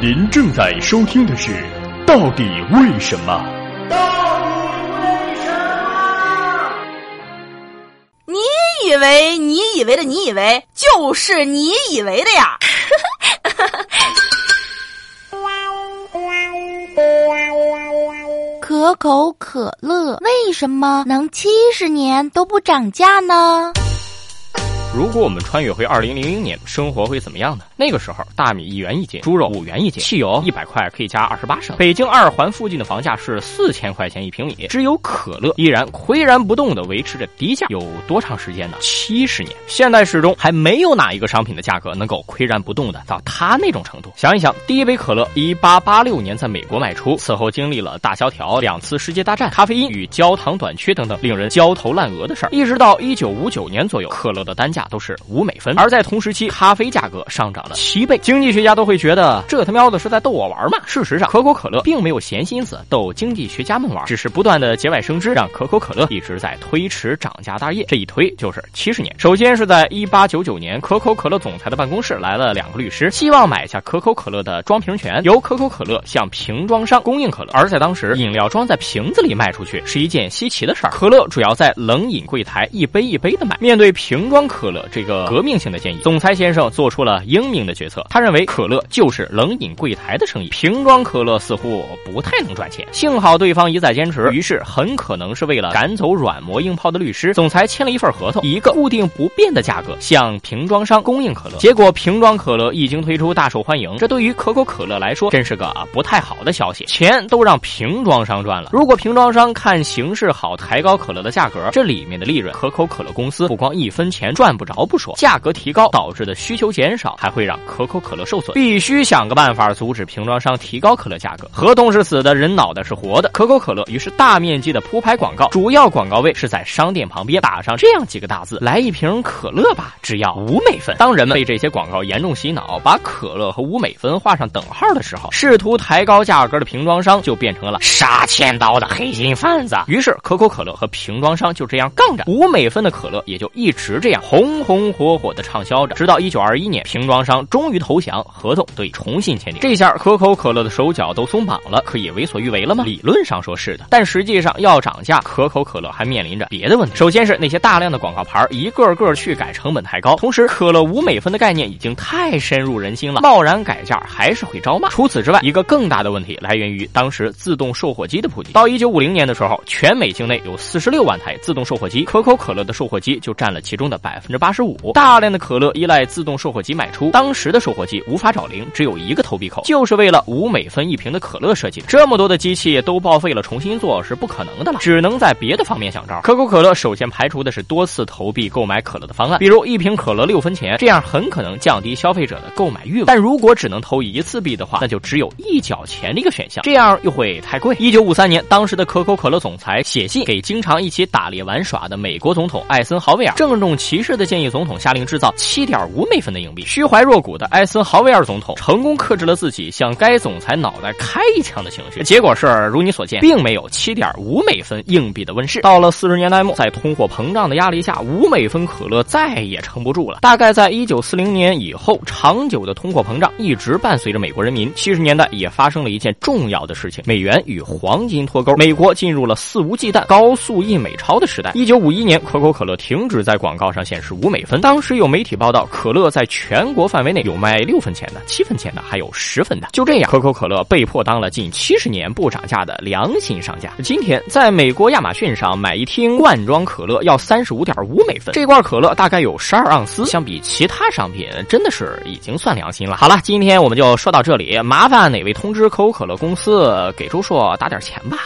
您正在收听的是《到底为什么》。到底为什么？你以为你以为的你以为就是你以为的呀？可口可乐为什么能七十年都不涨价呢？如果我们穿越回二零零零年，生活会怎么样呢？那个时候，大米一元一斤，猪肉五元一斤，汽油一百块可以加二十八升。北京二环附近的房价是四千块钱一平米，只有可乐依然岿然不动的维持着低价，有多长时间呢？七十年。现代史中还没有哪一个商品的价格能够岿然不动的到它那种程度。想一想，第一杯可乐一八八六年在美国卖出，此后经历了大萧条、两次世界大战、咖啡因与焦糖短缺等等令人焦头烂额的事儿，一直到一九五九年左右，可乐的单价。都是五美分，而在同时期，咖啡价格上涨了七倍。经济学家都会觉得这他喵的是在逗我玩嘛？事实上，可口可乐并没有闲心思逗经济学家们玩，只是不断的节外生枝，让可口可乐一直在推迟涨价大业。这一推就是七十年。首先是在一八九九年，可口可乐总裁的办公室来了两个律师，希望买下可口可乐的装瓶权，由可口可乐向瓶装商供应可乐。而在当时，饮料装在瓶子里卖出去是一件稀奇的事儿，可乐主要在冷饮柜台一杯一杯的卖。面对瓶装可乐这个革命性的建议，总裁先生做出了英明的决策。他认为可乐就是冷饮柜台的生意，瓶装可乐似乎不太能赚钱。幸好对方一再坚持，于是很可能是为了赶走软磨硬泡的律师，总裁签了一份合同，一个固定不变的价格向瓶装商供应可乐。结果瓶装可乐一经推出大受欢迎，这对于可口可乐来说真是个不太好的消息，钱都让瓶装商赚了。如果瓶装商看形势好，抬高可乐的价格，这里面的利润，可口可乐公司不光一分钱赚不着不说，价格提高导致的需求减少，还会让让可口可乐受损。必须想个办法阻止瓶装商提高可乐价格。合同是死的，人脑袋是活的。可口可乐于是大面积的铺排广告，主要广告位是在商店旁边打上这样几个大字：“来一瓶可乐吧，只要五美分。”当人们被这些广告严重洗脑，把可乐和五美分画上等号的时候，试图抬高价格的瓶装商就变成了杀千刀的黑心贩子。于是可口可乐和瓶装商就这样杠着，五美分的可乐也就一直这样红红火火的畅销着，直到一九二一年，瓶装商终于投降，合同得以重新签订。这下可口可乐的手脚都松绑了，可以为所欲为了吗？理论上说是的，但实际上要涨价，可口可乐还面临着别的问题。首先是那些大量的广告牌一个个去改，成本太高，同时可乐五美分的概念已经太深入人心了，贸然改价还是会招骂。除此之外，一个更大的问题来源于当时自动售货机的普及。到一九五零年的时候，全美境内有四十六万台自动售货机，可口可乐的售货机就占了其中的百分之八十五。大量的可乐依赖自动售货机卖出，当时的售货机无法找零，只有一个投币口，就是为了五美分一瓶的可乐设计的。这么多的机器都报废了，重新做是不可能的了，只能在别的方面想招。可口可乐首先排除的是多次投币购买可乐的方案，比如一瓶可乐六分钱，这样很可能降低消费者的购买欲望。但如果只能投一次币的话，那就只有一角钱的一个选项，这样又会太贵。一九五三年，当时的可口可乐总裁写信给经常一起打猎玩耍的美国总统艾森豪威尔，郑重其事的建议总统下令制造七点五美分的硬币。虚怀若谷的艾森豪威尔总统成功克制了自己向该总裁脑袋开一枪的情绪，结果是如你所见，并没有七点五美分硬币的问世。到了四十年代末，在通货膨胀的压力下，五美分可乐再也撑不住了。大概在一九四零年以后，长久的通货膨胀一直伴随着美国人民。七十年代也发生了一件重要的事情：美元与黄金脱钩，美国进入了肆无忌惮、高速印美钞的时代。一九五一年，可口可乐停止在广告上显示五美分。当时有媒体报道，可乐在全国范范围内有卖六分钱的、七分钱的，还有十分的。就这样，可口可乐被迫当了近七十年不涨价的良心商家。今天，在美国亚马逊上买一听罐装可乐要三十五点五美分，这罐可乐大概有十二盎司，相比其他商品，真的是已经算良心了。好了，今天我们就说到这里，麻烦哪位通知可口可乐公司给周硕打点钱吧。